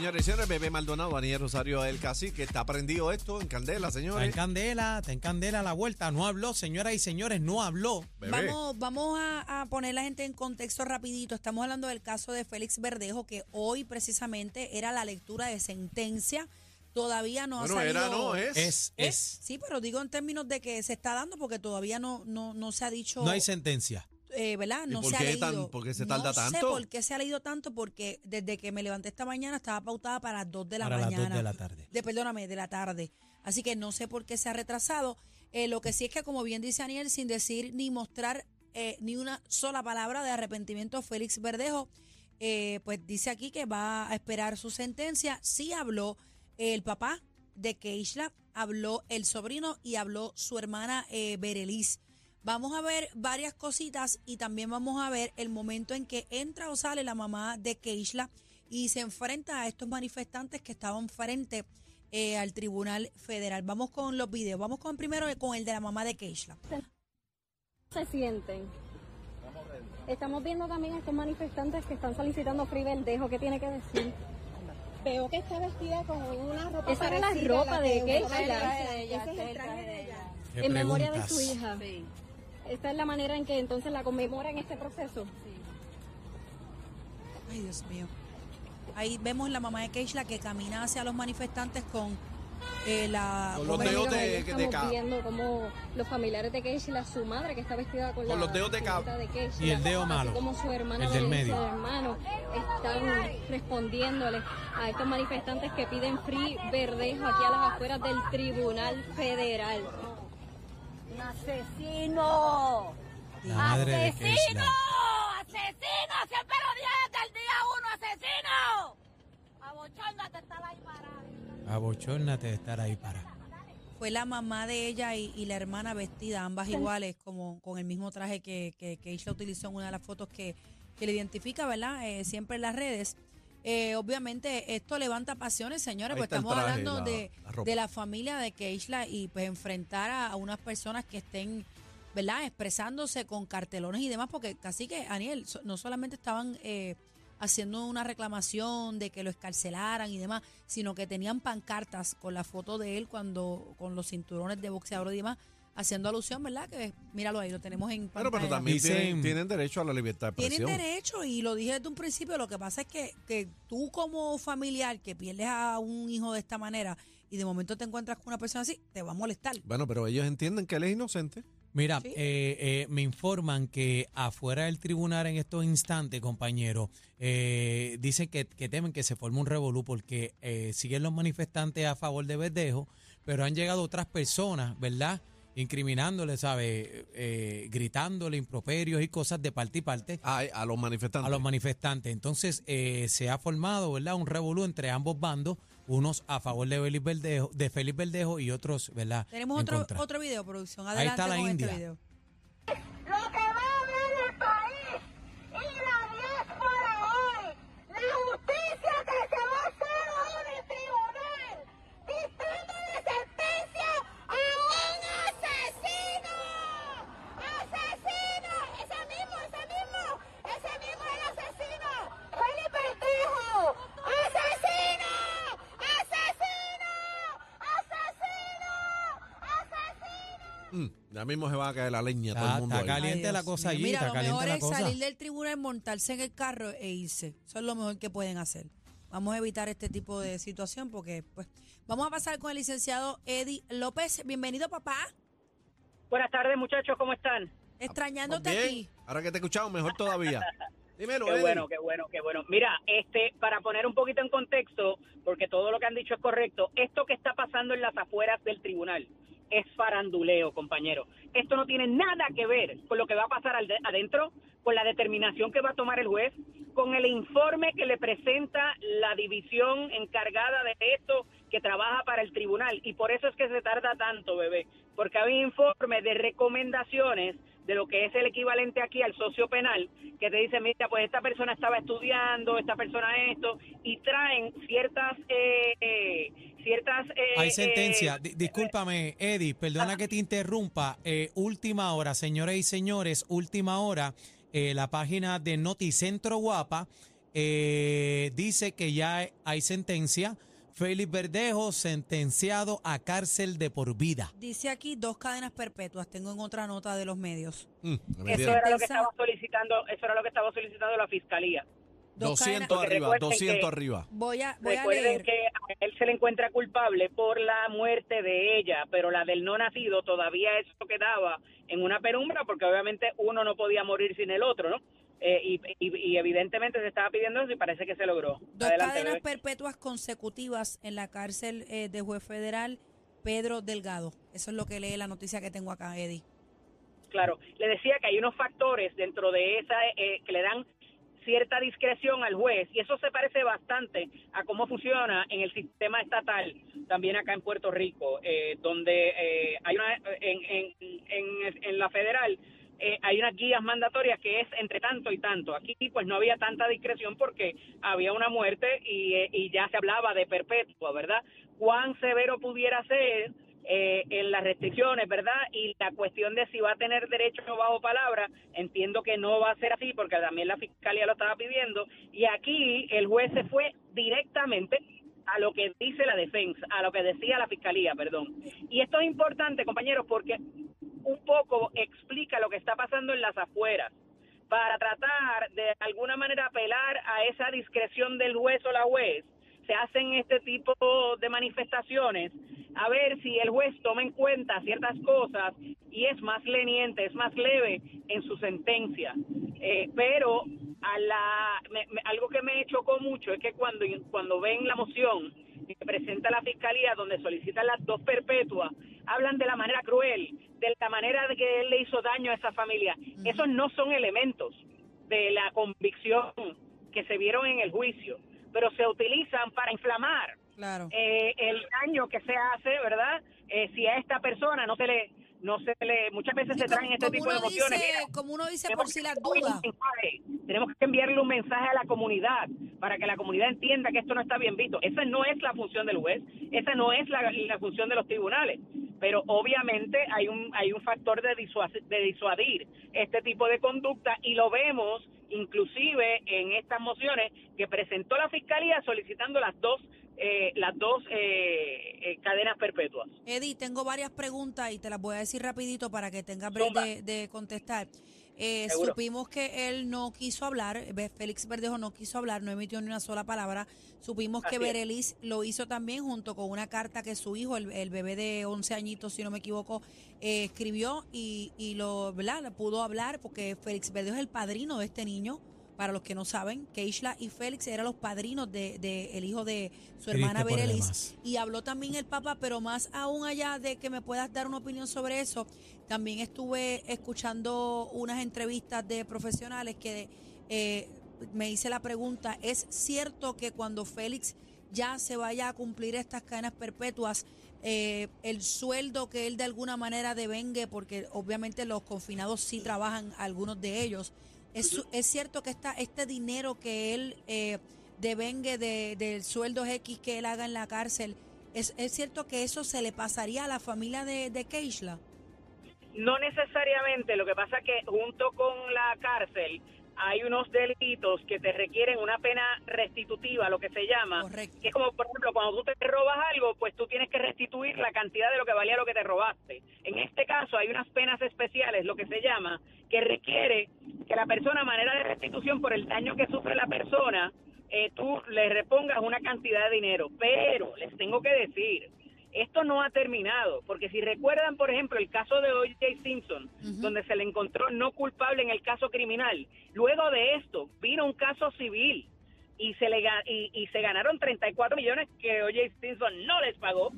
Señores y señores, Bebé Maldonado, Daniel Rosario, el cacique, está prendido esto en candela, Está en señores. candela, está en candela la vuelta. No habló, señoras y señores, no habló. Bebé. Vamos, vamos a, a poner la gente en contexto rapidito. Estamos hablando del caso de Félix Verdejo, que hoy precisamente era la lectura de sentencia. Todavía no bueno, ha salido. era, no, es. Es, ¿Es? es. Sí, pero digo en términos de que se está dando porque todavía no, no, no se ha dicho. No hay sentencia. Eh, ¿verdad? ¿Y No por se ha qué leído. tan- por qué se tarda no sé tanto? por qué se ha leído tanto, porque desde que me levanté esta mañana estaba pautada para las 2 de la Para las mañana. dos de la tarde. De, perdóname, de la tarde. Así que no sé por qué se ha retrasado. Eh, lo que sí es que, como bien dice Aniel, sin decir ni mostrar eh, ni una sola palabra de arrepentimiento, Félix Verdejo, eh, pues dice aquí que va a esperar su sentencia. Sí habló el papá de Keishla, habló el sobrino y habló su hermana eh, Bereliz. Vamos a ver varias cositas y también vamos a ver el momento en que entra o sale la mamá de Keishla y se enfrenta a estos manifestantes que estaban frente eh, al Tribunal Federal. Vamos con los videos. Vamos con primero con el de la mamá de Keishla. se sienten? Estamos viendo también a estos manifestantes que están solicitando Free Verdejo. ¿Qué tiene que decir? Veo que está vestida con una ropa Esa era la ropa de Keishla. Ese es el traje de ella. ¿Qué en memoria de su hija. Esta es la manera en que entonces la conmemora en este proceso. Ay, Dios mío. Ahí vemos la mamá de Keishla que camina hacia los manifestantes con eh, la... Con los dedos de- de viendo como los familiares de Keishla, su madre que está vestida con, Con la los dedos de ca- silueta de Keishla, Y el dedo malo, como su el del medio. su hermano están respondiéndole a estos manifestantes que piden free verdejo aquí a las afueras del Tribunal Federal. ¡Un asesino! ¡Asesino! ¡Asesino! ¡Siempre lo dije desde el día uno! ¡Asesino! Abochóndate estar ahí parado. Abochórnate de estar ahí para. Fue la mamá de ella y, y la hermana vestida, ambas iguales, como con el mismo traje que, que, que Keishla utilizó en una de las fotos que, que le identifica, ¿verdad? Eh, siempre en las redes. Eh, obviamente esto levanta pasiones, señores, pues estamos traje, hablando la- de, la de la familia de Keishla y pues enfrentar a, a unas personas que estén, ¿verdad? Expresándose con cartelones y demás, porque casi que, Aniel, so- no solamente estaban eh, haciendo una reclamación de que lo escarcelaran y demás, sino que tenían pancartas con la foto de él cuando con los cinturones de boxeador y demás, haciendo alusión, ¿verdad? Que míralo ahí, lo tenemos en Bueno, pantalla. pero también Dicen- tienen, tienen derecho a la libertad de Tienen expresión. derecho y lo dije desde un principio, lo que pasa es que, que tú como familiar que pierdes a un hijo de esta manera y de momento te encuentras con una persona así, te va a molestar. Bueno, pero ellos entienden que él es inocente. Mira, Sí. eh, eh, me informan que afuera del tribunal en estos instantes, compañero, eh, dicen que, que temen que se forme un revolú porque eh, siguen los manifestantes a favor de Verdejo, pero han llegado otras personas, ¿verdad? Incriminándole, ¿sabe? Eh, gritándole improperios y cosas de parte y parte A, a los manifestantes. a los manifestantes. Entonces eh, se ha formado, ¿verdad? Un revolú entre ambos bandos, unos a favor de Félix Verdejo, de Félix Verdejo y otros, ¿verdad? Tenemos en otro, contra. otro video, producción. Ahí Adelante está la con India. este video. Ya mismo se va a caer la leña todo el mundo está ahí. caliente. Ay, Dios la cosa mío. allí, Mira, está lo caliente mejor la es cosa. salir del tribunal, montarse en el carro e irse. Eso es lo mejor que pueden hacer. Vamos a evitar este tipo de situación porque, pues, vamos a pasar con el licenciado Eddie López. Bienvenido, papá. Buenas tardes, muchachos, ¿cómo están? Extrañándote Bien, aquí. Ahora que te he escuchado, mejor todavía. Dímelo, Qué Eddie. bueno, qué bueno, qué bueno. Mira, este, para poner un poquito en contexto, porque todo lo que han dicho es correcto, esto que está pasando en las afueras del tribunal es faranduleo, compañero. Esto no tiene nada que ver con lo que va a pasar adentro, con la determinación que va a tomar el juez, con el informe que le presenta la división encargada de esto que trabaja para el tribunal. Y por eso es que se tarda tanto, bebé, porque hay informe de recomendaciones de lo que es el equivalente aquí al socio penal, que te dice, mira, pues esta persona estaba estudiando, esta persona esto, y traen ciertas, eh, eh, ciertas... eh, Hay sentencia. eh, Di- discúlpame, Eddie, perdona que te interrumpa. Eh, última hora, señores y señores, última hora. la página de Noticentro Guapa eh, dice que ya hay sentencia. Félix Verdejo sentenciado a cárcel de por vida. Dice aquí dos cadenas perpetuas. Tengo en otra nota de los medios. Mm, me Eso era lo que estaba solicitando, eso era lo que estaba solicitando la fiscalía. Dos 200 cadenas- arriba, Recuerden 200 que- arriba. Voy a, voy a Recuerden leer. que a él se le encuentra culpable por la muerte de ella, pero la del no nacido todavía eso quedaba en una penumbra porque obviamente uno no podía morir sin el otro, ¿no? Eh, y, y- y evidentemente se estaba pidiendo eso y parece que se logró. Dos Adelante, cadenas bebé. perpetuas consecutivas en la cárcel eh, de juez federal Pedro Delgado. Eso es lo que lee la noticia que tengo acá, Eddie. Claro, le decía que hay unos factores dentro de esa eh, que le dan cierta discreción al juez y eso se parece bastante a cómo funciona en el sistema estatal también acá en Puerto Rico eh, donde eh, hay una en, en, en, en la federal eh, hay unas guías mandatorias que es entre tanto y tanto aquí pues no había tanta discreción porque había una muerte y, eh, y ya se hablaba de perpetua verdad cuán severo pudiera ser eh, en las restricciones, ¿verdad? Y la cuestión de si va a tener derecho bajo palabra, entiendo que no va a ser así porque también la fiscalía lo estaba pidiendo. Y aquí el juez se fue directamente a lo que dice la defensa, a lo que decía la fiscalía, perdón. Y esto es importante, compañeros, porque un poco explica lo que está pasando en las afueras para tratar de alguna manera apelar a esa discreción del juez o la juez se hacen este tipo de manifestaciones a ver si el juez toma en cuenta ciertas cosas y es más leniente, es más leve en su sentencia. Eh, pero a la, me- algo que me chocó mucho es que cuando, cuando ven la moción que presenta la fiscalía donde solicitan las dos perpetuas, hablan de la manera cruel, de la manera de que él le hizo daño a esa familia. Esos no son elementos de la convicción que se vieron en el juicio, pero se utilizan para inflamar Claro. eh, el daño que se hace, ¿verdad? Eh, si a esta persona no se le, no se le, muchas veces se traen este tipo de emociones. dice, Mira, como uno dice por si las dudas. tenemos que enviarle un mensaje a la comunidad para que la comunidad entienda que esto no está bien visto. Esa no es la función del juez, esa no es la, la función de los tribunales. Pero obviamente hay un hay un factor de, de disuadir este tipo de conducta y lo vemos inclusive en estas mociones que presentó la fiscalía solicitando las dos eh, las dos eh, eh, cadenas perpetuas. Eddie, tengo varias preguntas y te las voy a decir rapidito para que tengas Zumba. de, de contestar. Eh, supimos que él no quiso hablar, Félix Verdejo no quiso hablar, no emitió ni una sola palabra. Supimos que Así. Berelis lo hizo también junto con una carta que su hijo, el, el bebé de 11 añitos, si no me equivoco, eh, escribió y, y lo ¿verdad? pudo hablar porque Félix Verdejo es el padrino de este niño. Para los que no saben, Keishla y Félix eran los padrinos del de, el hijo de su hermana Triste por Berelis. demás. Y habló también el Papa, pero más aún allá de que me puedas dar una opinión sobre eso, también estuve escuchando unas entrevistas de profesionales que eh, me hice la pregunta, ¿es cierto que cuando Félix ya se vaya a cumplir estas cadenas perpetuas, eh, el sueldo que él de alguna manera devengue, porque obviamente los confinados sí trabajan, algunos de ellos, ¿es, es cierto que esta, este dinero que él eh, devengue de, del sueldo X que él haga en la cárcel, ¿es, es cierto que eso se le pasaría a la familia de, de Keishla? No necesariamente, lo que pasa es que junto con la cárcel hay unos delitos que te requieren una pena restitutiva, lo que se llama, Correcto. que es como, por ejemplo, cuando tú te robas algo, pues tú tienes que restituir la cantidad de lo que valía lo que te robaste. En este caso hay unas penas especiales, lo que se llama, que requiere que la persona, a manera de restitución por el daño que sufre la persona, eh, tú le repongas una cantidad de dinero. Pero les tengo que decir, esto no ha terminado, porque si recuerdan, por ejemplo, el caso de O.J. Simpson, donde se le encontró no culpable en el caso criminal, luego de esto vino un caso civil y se le y, y se ganaron 34 millones que O.J. Simpson no les pagó,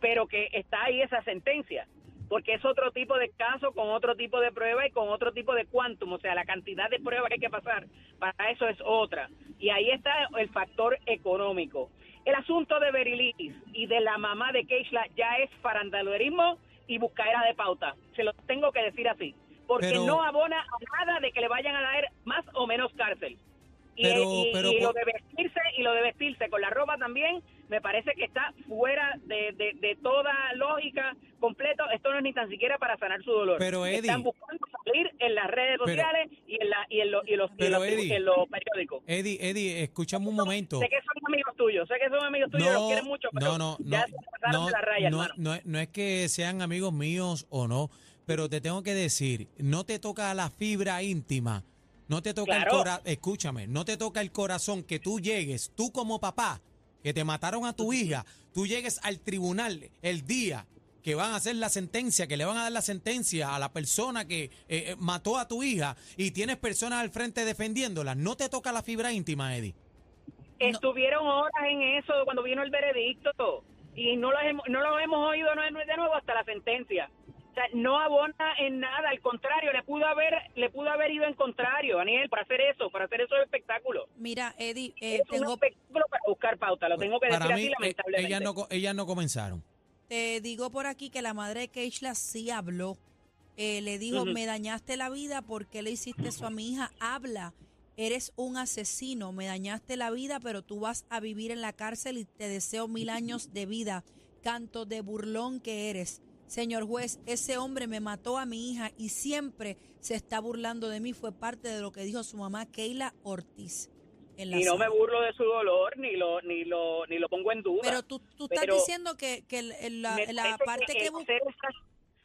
pero que está ahí esa sentencia, porque es otro tipo de caso con otro tipo de prueba y con otro tipo de quantum, o sea, la cantidad de prueba que hay que pasar, para eso es otra. Y ahí está el factor económico. El asunto de Berilis y de la mamá de Keishla ya es farandaluerismo y buscaera de pauta. Se lo tengo que decir así. Porque Pero- no abona a nada de que le vayan a dar más o menos cárcel. Y, Pero- y- pero y lo de vestirse y lo de vestirse con la ropa también me parece que está fuera de, de, de toda lógica completo. Esto no es ni tan siquiera para sanar su dolor. Pero, Eddie- Están buscando salir en las redes Pero- sociales y en, la, y en, lo- y los, y los- Eddie- en los periódicos. Eddie, Eddie, escúchame un momento. Sé que son amigos tuyos, sé que son amigos tuyos y los quieren mucho, pero no, no, ya no, se no, de la raya, no, no es- no es que sean amigos míos o no, pero te tengo que decir, no te toca la fibra íntima, no te toca el corazón, escúchame, no te toca el corazón que tú llegues, tú como papá, que te mataron a tu hija, tú llegues al tribunal el día que van a hacer la sentencia, que le van a dar la sentencia a la persona que eh, eh, mató a tu hija y tienes personas al frente defendiéndola, no te toca la fibra íntima, Eddie. Estuvieron horas en eso cuando vino el veredicto y no lo hemos, no lo hemos oído no- de nuevo hasta la sentencia. Sea, no abona en nada, al contrario, le pudo haber le pudo haber ido en contrario, Daniel, para hacer eso, para hacer esos espectáculos. Mira, Eddie, eh, es un espectáculo para buscar pauta, lo tengo que decir Para así mí, eh, lamentablemente. ellas no, co- ellas no comenzaron. te digo por aquí que la madre de Keishla sí habló. Eh, le dijo, me dañaste la vida, ¿por qué le hiciste eso a mi hija? Habla, eres un asesino, me dañaste la vida, pero tú vas a vivir en la cárcel y te deseo mil años de vida. Canto de burlón que eres. Señor juez, ese hombre me mató a mi hija y siempre se está burlando de mí. Fue parte de lo que dijo su mamá Keila Ortiz. En la y no me burlo de su dolor ni lo ni lo ni lo pongo en duda. Pero tú, tú estás Pero diciendo que, que la, me la parte que... bu- hacer estas,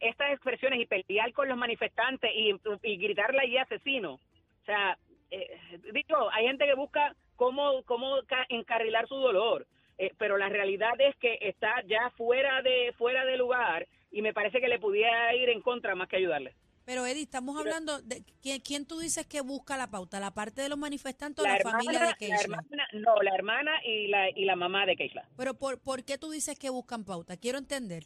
estas expresiones y pelear con los manifestantes y, y gritarle ahí asesino. O sea, eh, digo, hay gente que busca cómo, cómo ca- encarrilar su dolor, eh, pero la realidad es que está ya fuera de, fuera de lugar y me parece que le pudiera ir en contra más que ayudarle. Pero Eddie, estamos hablando de ¿quién, quién tú dices que busca la pauta, la parte de los manifestantes o La la, hermana, familia de la Keishla. hermana- no, la hermana y la, y la mamá de Keishla. Pero por, ¿por qué tú dices que buscan pauta? Quiero entender.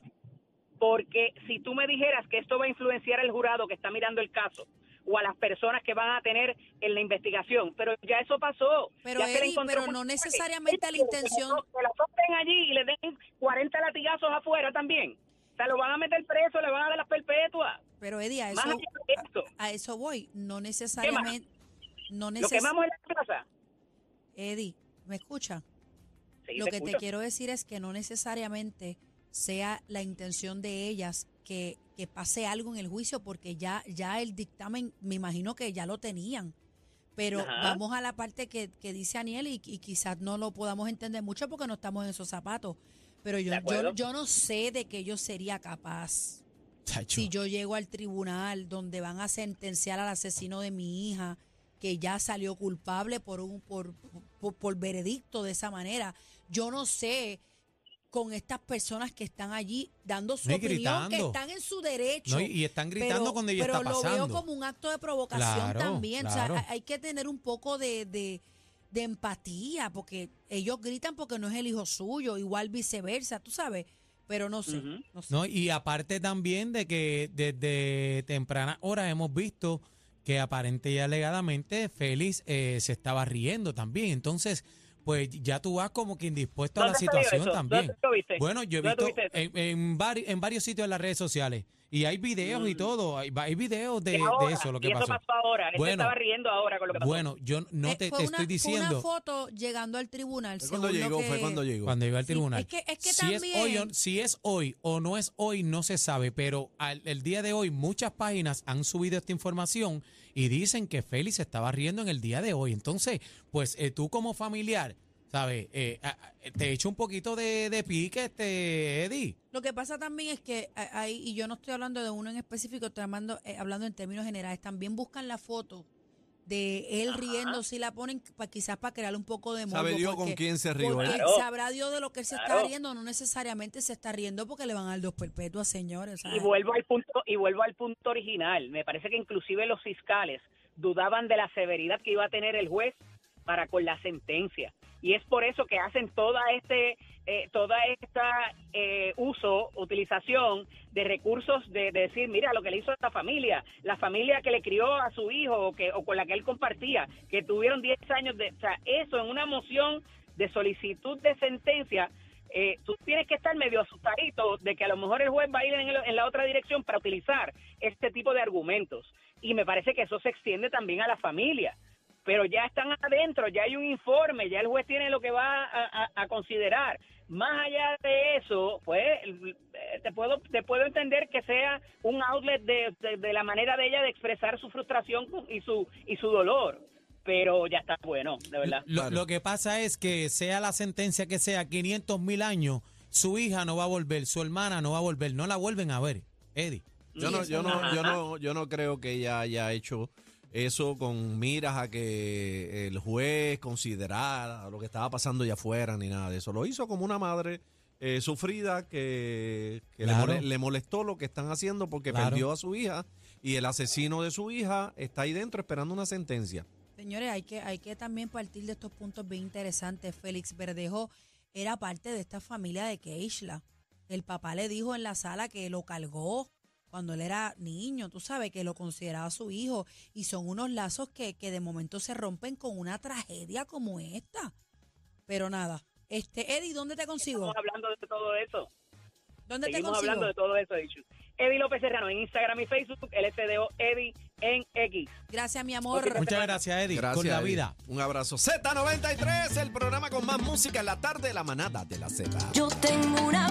porque si tú me dijeras que esto va a influenciar al jurado que está mirando el caso o a las personas que van a tener en la investigación, pero ya eso pasó. Pero, ya pero no necesariamente la intención- Que la toquen allí y le den 40 latigazos afuera también. O sea, lo van a meter preso, le van a dar las perpetuas. Pero Eddie, a eso, esto, a eso voy. No necesariamente. No lo neces quemamos en la plaza. Eddie, ¿me escucha? Sí, Lo te que te quiero decir es que no necesariamente sea la intención de ellas que, que pase algo en el juicio, porque ya, ya el dictamen, me imagino que ya lo tenían. Pero Ajá. vamos a la parte que, que dice Aniel y, y quizás no lo podamos entender mucho porque no estamos en esos zapatos. Pero yo, yo, yo no sé de que yo sería capaz si yo llego al tribunal donde van a sentenciar al asesino de mi hija, que ya salió culpable por un por, por, por veredicto de esa manera, yo no sé con estas personas que están allí dando su No, opinión, que están en su derecho. No, y- y están gritando pero, cuando ella pero está lo pasando. veo como un acto de provocación Claro, también. O sea, hay que tener un poco de, de, de empatía, porque ellos gritan porque no es el hijo suyo, igual viceversa, tú sabes. Pero no sé, Ujú. no sé. No, y aparte también de que desde tempranas horas hemos visto que aparente y alegadamente Félix eh, se estaba riendo también. Entonces, pues ya tú vas como que indispuesto a la ¿Dónde salió situación también. Bueno, yo he ¿Dónde visto en, en, vari- en varios sitios en las redes sociales y hay videos y Mm. todo, hay, hay videos de, eso, lo que y eso pasó. pasó ahora. Se Bueno. estaba riendo ahora con lo que pasó. Bueno, yo no Eh, te, fue te una- estoy Fue diciendo una foto llegando al tribunal. Fue cuando llegó, que- fue cuando llegó. cuando iba al Sí, tribunal. es que, es que si, es también. hoy, o- si es hoy o no es hoy, no se sabe, pero al- el día de hoy muchas páginas han subido esta información y dicen que Félix estaba riendo en el día de hoy. Entonces, pues eh, tú como familiar, ¿sabes? Eh, te echo un poquito de, de pique, este, Eddie. Lo que pasa también es que a- hay, y yo no estoy hablando de uno en específico, estoy hablando, eh, hablando en términos generales, también buscan la foto de él riendo, si la ponen pa- quizás para crear un poco de morbo. Sabe Dios con quién se rió. Claro. sabrá Dios de lo que él se está Claro. riendo, no necesariamente se está riendo porque le van a dar dos perpetuas, señores. Y ¿sabes? vuelvo al punto y vuelvo al punto original. Me parece que inclusive los fiscales dudaban de la severidad que iba a tener el juez para con la sentencia. Y es por eso que hacen toda este eh, toda esta eh, uso, utilización de recursos de, de decir, mira lo que le hizo a esta familia, la familia que le crió a su hijo o, que, o con la que él compartía, que tuvieron 10 años de... O sea, eso en una moción de solicitud de sentencia, eh, tú tienes que estar medio asustadito de que a lo mejor el juez va a ir en, en la otra dirección para utilizar este tipo de argumentos. Y me parece que eso se extiende también a la familia. Pero ya están adentro, ya hay un informe, ya el juez tiene lo que va a, a- a considerar. Más allá de eso, pues eh, te puedo te puedo entender que sea un outlet de, de- de la manera de ella de expresar su frustración y su y su dolor, pero ya está bueno, de verdad. Lo, lo que pasa es que sea la sentencia que sea 500 mil años, su hija no va a volver, su hermana no va a volver, no la vuelven a ver, Eddie. Yo no, yo no, yo no, yo no creo que ella haya hecho eso con miras a que el juez considerara lo que estaba pasando allá afuera ni nada de eso. Lo hizo como una madre eh, sufrida que, que le, Claro. mole- le molestó lo que están haciendo porque Claro. perdió a su hija y el asesino de su hija está ahí dentro esperando una sentencia. Señores, hay que, hay que también partir de estos puntos bien interesantes. Félix Verdejo era parte de esta familia de Keishla. El papá le dijo en la sala que lo cargó cuando él era niño, tú sabes, que lo consideraba su hijo. Y son unos lazos que, que de momento se rompen con una tragedia como esta. Pero nada, este Eddie, ¿dónde te consigo? Estamos hablando de todo eso. ¿Dónde te consigo? hablando de todo eso, dicho. Eddie López Serrano en Instagram y Facebook, LSDO Eddie en X. Gracias, mi amor. Muchas gracias, Eddie, con la Eddie. vida. Un abrazo. Z93, el programa con más música en la tarde, la manada de la Z. Yo tengo una